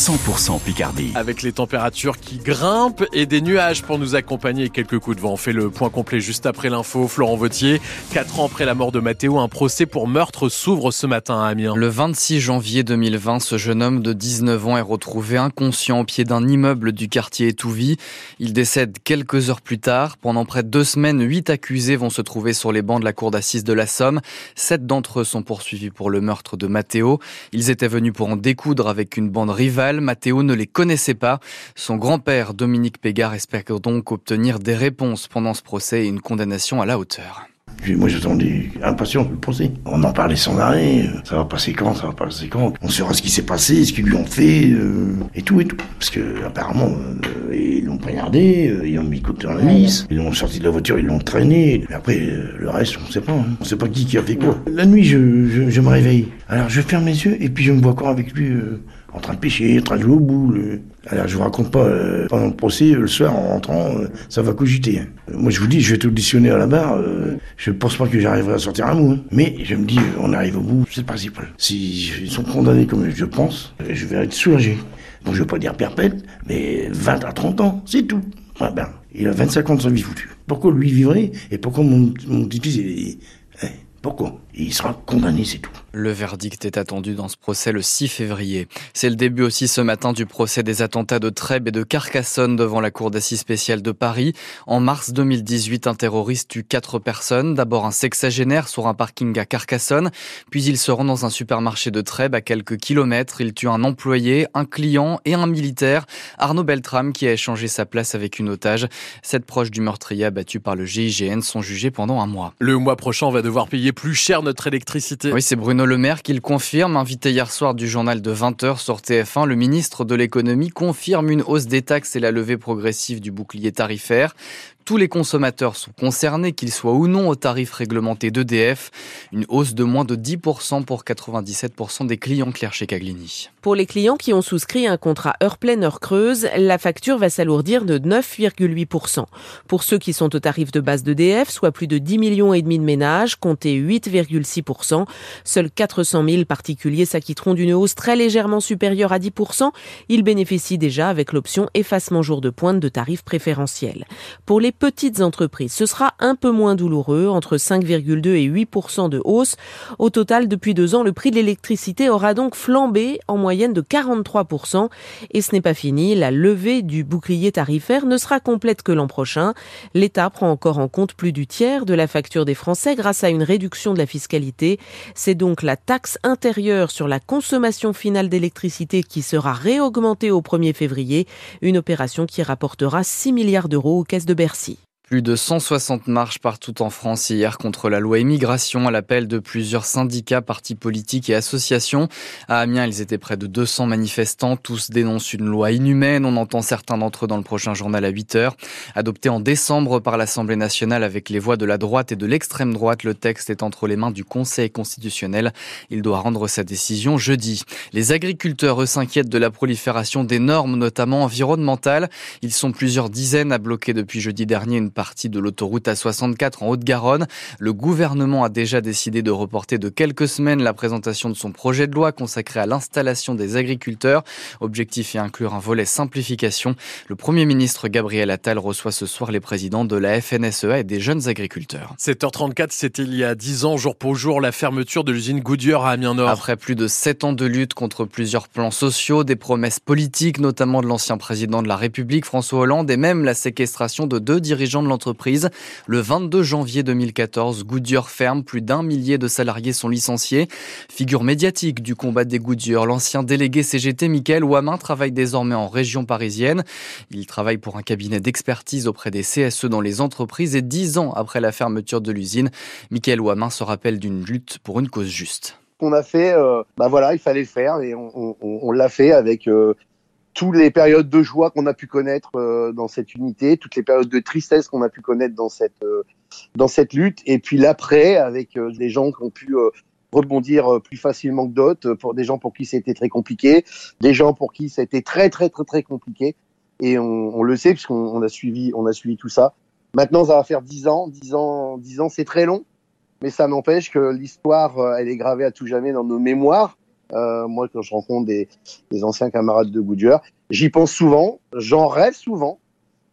100% Picardie. Avec les températures qui grimpent et des nuages pour nous accompagner et quelques coups de vent. On fait le point complet juste après l'info. Florent Vautier, quatre ans après la mort de Mathéo, un procès pour meurtre s'ouvre ce matin à Amiens. Le 26 janvier 2020, ce jeune homme de 19 ans est retrouvé inconscient au pied d'un immeuble du quartier Étouvie. Il décède quelques heures plus tard. Pendant près de deux semaines, huit accusés vont se trouver sur les bancs de la cour d'assises de la Somme. Sept d'entre eux sont poursuivis pour le meurtre de Mathéo. Ils étaient venus pour en découdre avec une bande rivale. Mathéo ne les connaissait pas. Son grand-père, Dominique Pégard, espère donc obtenir des réponses pendant ce procès et une condamnation à la hauteur. Moi j'attendais impatient le procès. On en parlait sans arrêt. Ça va passer quand Ça va passer quand? On saura ce qui s'est passé, ce qu'ils lui ont fait, euh, et tout et tout. Parce que apparemment euh, ils l'ont poignardé, euh, ils ont mis coup dans la vis, ils l'ont sorti de la voiture, ils l'ont traîné. Mais après le reste on sait pas. Hein. On sait pas qui qui a fait quoi. La nuit je, je, je me réveille. Alors je ferme les yeux et puis je me vois encore avec lui en train de pêcher, en train de jouer au boule. Alors je vous raconte pas, euh, pendant le procès, le soir en rentrant, euh, ça va cogiter. Hein. Moi je vous dis, je vais être auditionné à la barre, euh, je pense pas que j'arriverai à sortir un mot. Hein. Mais je me dis, on arrive au bout, c'est le principal. S'ils sont condamnés comme je pense, je vais être soulagé. Bon, je vais pas dire perpète, mais 20 à 30 ans, c'est tout. Ah ben, il a 25 ans de sa vie foutue. Pourquoi lui vivrait et pourquoi mon, petit-fils, il, hein, pourquoi? Il sera condamné, c'est tout. Le verdict est attendu dans ce procès le 6 février. C'est le début aussi ce matin du procès des attentats de Trèbes et de Carcassonne devant la Cour d'assises spéciale de Paris. En mars 2018, un terroriste tue quatre personnes. D'abord un sexagénaire sur un parking à Carcassonne, puis il se rend dans un supermarché de Trèbes à quelques kilomètres. Il tue un employé, un client et un militaire, Arnaud Beltrame, qui a échangé sa place avec une otage. Sept proches du meurtrier abattu par le GIGN sont jugés pendant un mois. Le mois prochain, on va devoir payer plus cher notre Oui, c'est Bruno Le Maire qui le confirme. Invité hier soir du journal de 20h sur TF1, le ministre de l'économie confirme une hausse des taxes et la levée progressive du bouclier tarifaire. Tous les consommateurs sont concernés, qu'ils soient ou non au tarif réglementé d'EDF. Une hausse de moins de 10% pour 97% des clients clairs chez Caglini. Pour les clients qui ont souscrit un contrat heure pleine, heure creuse, la facture va s'alourdir de 9,8%. Pour ceux qui sont au tarif de base d'EDF, soit plus de 10 millions et demi de ménages, comptez 8,6%. Seuls 400 000 particuliers s'acquitteront d'une hausse très légèrement supérieure à 10%. Ils bénéficient déjà avec l'option effacement jour de pointe de tarifs préférentiels. Pour les petites entreprises, ce sera un peu moins douloureux, entre 5,2 et 8% de hausse. Au total, depuis deux ans, le prix de l'électricité aura donc flambé en moyenne de 43%. Et ce n'est pas fini, la levée du bouclier tarifaire ne sera complète que l'an prochain. L'État prend encore en compte plus du tiers de la facture des Français grâce à une réduction de la fiscalité. C'est donc la taxe intérieure sur la consommation finale d'électricité qui sera réaugmentée au 1er février, une opération qui rapportera 6 milliards d'euros aux caisses de Bercy. Plus de 160 marches partout en France hier contre la loi immigration à l'appel de plusieurs syndicats, partis politiques et associations. À Amiens, ils étaient près de 200 manifestants. Tous dénoncent une loi inhumaine. On entend certains d'entre eux dans le prochain journal à 8 heures. Adopté en décembre par l'Assemblée nationale avec les voix de la droite et de l'extrême droite, le texte est entre les mains du Conseil constitutionnel. Il doit rendre sa décision jeudi. Les agriculteurs, eux, s'inquiètent de la prolifération des normes, notamment environnementales. Ils sont plusieurs dizaines à bloquer depuis jeudi dernier une partie de l'autoroute A64 en Haute-Garonne. Le gouvernement a déjà décidé de reporter de quelques semaines la présentation de son projet de loi consacré à l'installation des agriculteurs. Objectif est inclure un volet simplification. Le Premier ministre Gabriel Attal reçoit ce soir les présidents de la FNSEA et des jeunes agriculteurs. 7h34, c'était il y a 10 ans, jour pour jour, la fermeture de l'usine Goodyear à Amiens-Nord. Après plus de 7 ans de lutte contre plusieurs plans sociaux, des promesses politiques, notamment de l'ancien président de la République, François Hollande, et même la séquestration de deux dirigeants de l'entreprise. Le 22 janvier 2014, Goodyear ferme, plus d'un millier de salariés sont licenciés. Figure médiatique du combat des Goodyear, l'ancien délégué CGT Michael Wamin travaille désormais en région parisienne. Il travaille pour un cabinet d'expertise auprès des CSE dans les entreprises et dix ans après la fermeture de l'usine, Michael Wamin se rappelle d'une lutte pour une cause juste qu'on a fait, euh, bah voilà, il fallait le faire et on, l'a fait avec euh, toutes les périodes de joie qu'on a pu connaître euh, dans cette unité, toutes les périodes de tristesse qu'on a pu connaître dans cette euh, dans cette lutte, et puis l'après avec euh, des gens qui ont pu rebondir plus facilement que d'autres, pour des gens pour qui c'était très compliqué, des gens pour qui c'était très très très très compliqué, et on, on le sait puisqu'on on a suivi on a suivi tout ça. Maintenant, ça va faire dix ans, dix ans, dix ans, c'est très long, mais ça n'empêche que l'histoire, elle est gravée à tout jamais dans nos mémoires Euh, moi, quand je rencontre des, des anciens camarades de Goodyear, j'y pense souvent, j'en rêve souvent.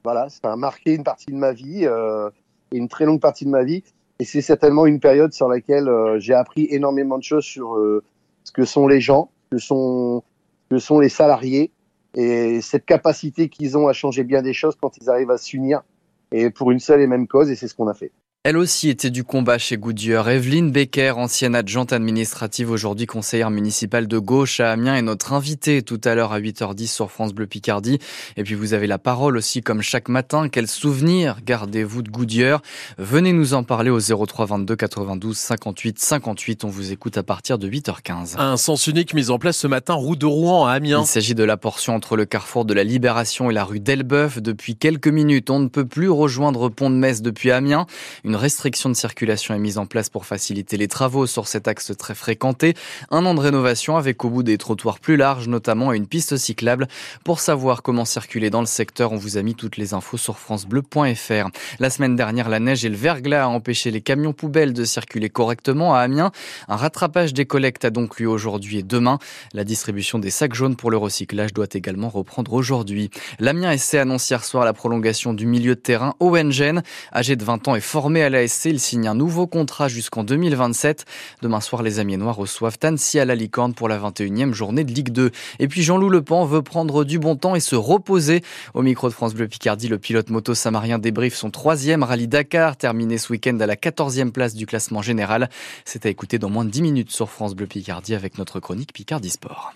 Voilà, ça a marqué une partie de ma vie, euh, une très longue partie de ma vie. Et c'est certainement une période sur laquelle euh, j'ai appris énormément de choses sur euh, ce que sont les gens, ce que sont, ce que sont les salariés, et cette capacité qu'ils ont à changer bien des choses quand ils arrivent à s'unir et pour une seule et même cause, et c'est ce qu'on a fait. Elle aussi était du combat chez Goodyear. Evelyne Becker, ancienne adjointe administrative, aujourd'hui conseillère municipale de gauche à Amiens, est notre invitée tout à l'heure à 8h10 sur France Bleu Picardie. Et puis vous avez la parole aussi comme chaque matin. Quel souvenir gardez-vous de Goodyear? Venez nous en parler au 03 22 92 58 58. On vous écoute à partir de 8h15. Un sens unique mis en place ce matin, route de Rouen à Amiens. Il s'agit de la portion entre le carrefour de la Libération et la rue d'Elbeuf. Depuis quelques minutes, on ne peut plus rejoindre Pont de Metz depuis Amiens. Une restriction de circulation est mise en place pour faciliter les travaux sur cet axe très fréquenté. Un an de rénovation avec au bout des trottoirs plus larges, notamment une piste cyclable. Pour savoir comment circuler dans le secteur, on vous a mis toutes les infos sur francebleu.fr. La semaine dernière, la neige et le verglas a empêché les camions poubelles de circuler correctement à Amiens. Un rattrapage des collectes a donc lieu aujourd'hui et demain. La distribution des sacs jaunes pour le recyclage doit également reprendre aujourd'hui. L'Amiens SC annonce hier soir la prolongation du milieu de terrain Owengen, âgé de 20 ans et formé à l'ASC. Il signe un nouveau contrat jusqu'en 2027. Demain soir, les Amiénois reçoivent Annecy à la Licorne pour la 21e journée de Ligue 2. Et puis Jean-Loup Lepan veut prendre du bon temps et se reposer. Au micro de France Bleu Picardie, le pilote moto samarien débrief son troisième rallye Dakar, terminé ce week-end à la 14e place du classement général. C'est à écouter dans moins de 10 minutes sur France Bleu Picardie avec notre chronique Picardie Sport.